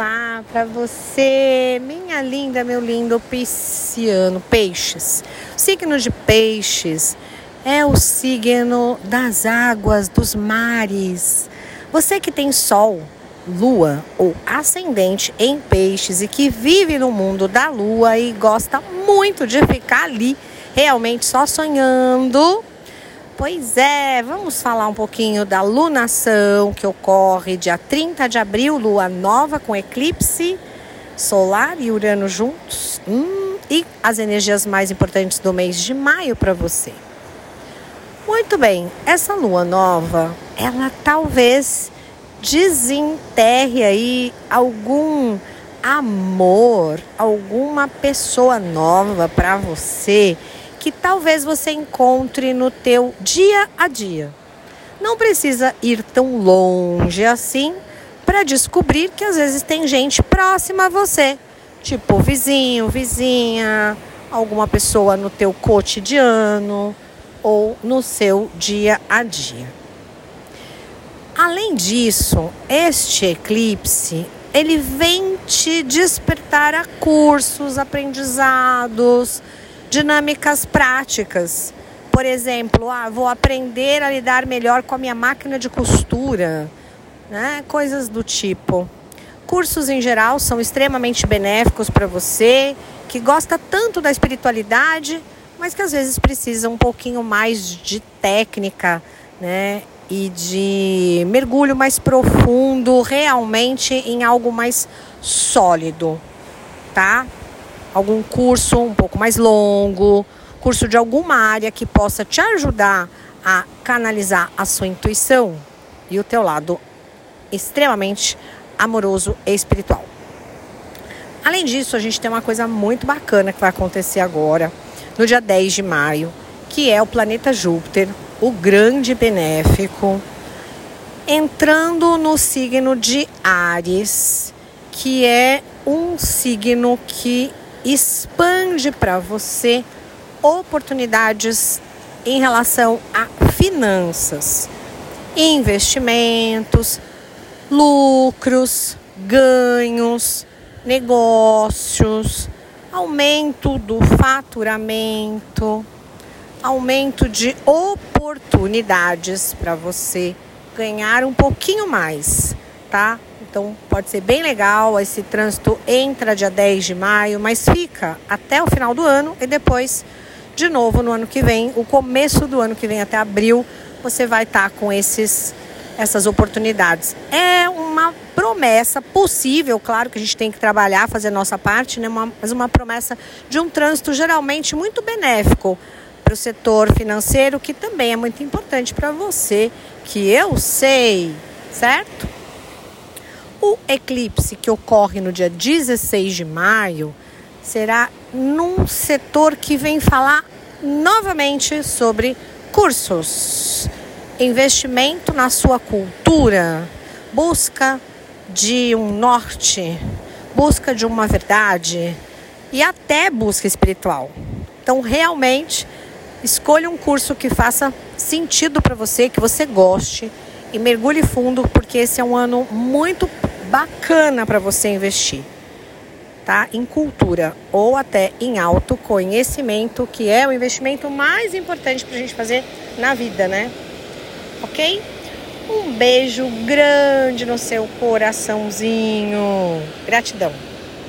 Olá para você, minha linda, meu lindo pisciano, peixes. O signo de peixes é o signo das águas, dos mares. Você que tem sol, lua ou ascendente em peixes e que vive no mundo da lua e gosta muito de ficar ali, realmente só sonhando Pois é, vamos falar um pouquinho da lunação que ocorre dia 30 de abril, lua nova com eclipse solar e Urano juntos. Hum, e as energias mais importantes do mês de maio para você. Muito bem, essa lua nova, ela talvez desenterre aí algum amor, alguma pessoa nova para você que talvez você encontre no teu dia a dia. Não precisa ir tão longe assim para descobrir que às vezes tem gente próxima a você, tipo vizinho, vizinha, alguma pessoa no teu cotidiano ou no seu dia a dia. Além disso, este eclipse ele vem te despertar a cursos, aprendizados, dinâmicas práticas. Por exemplo, ah, vou aprender a lidar melhor com a minha máquina de costura, né? coisas do tipo. Cursos em geral são extremamente benéficos para você que gosta tanto da espiritualidade, mas que às vezes precisa um pouquinho mais de técnica, né? E de mergulho mais profundo, realmente em algo mais sólido, tá? Algum curso um pouco mais longo, curso de alguma área que possa te ajudar a canalizar a sua intuição e o teu lado extremamente amoroso e espiritual. Além disso, a gente tem uma coisa muito bacana que vai acontecer agora, no dia 10 de maio, que é o planeta Júpiter, o grande benéfico, entrando no signo de Ares, que é um signo que expande para você oportunidades em relação a finanças, investimentos, lucros, ganhos, negócios, aumento do faturamento, aumento de oportunidades para você ganhar um pouquinho mais, tá? Então pode ser bem legal. Esse trânsito entra dia 10 de maio, mas fica até o final do ano e depois, de novo, no ano que vem, o começo do ano que vem até abril, você vai estar tá com esses, essas oportunidades. É uma promessa possível, claro que a gente tem que trabalhar, fazer nossa parte, né? Uma, mas uma promessa de um trânsito geralmente muito benéfico para o setor financeiro, que também é muito importante para você, que eu sei, certo? O eclipse que ocorre no dia 16 de maio será num setor que vem falar novamente sobre cursos, investimento na sua cultura, busca de um norte, busca de uma verdade. E até busca espiritual. Então, realmente, escolha um curso que faça sentido para você, que você goste e mergulhe fundo, porque esse é um ano muito bacana para você investir, tá? Em cultura ou até em autoconhecimento, que é o investimento mais importante para a gente fazer na vida, né? Ok? Um beijo grande no seu coraçãozinho. Gratidão.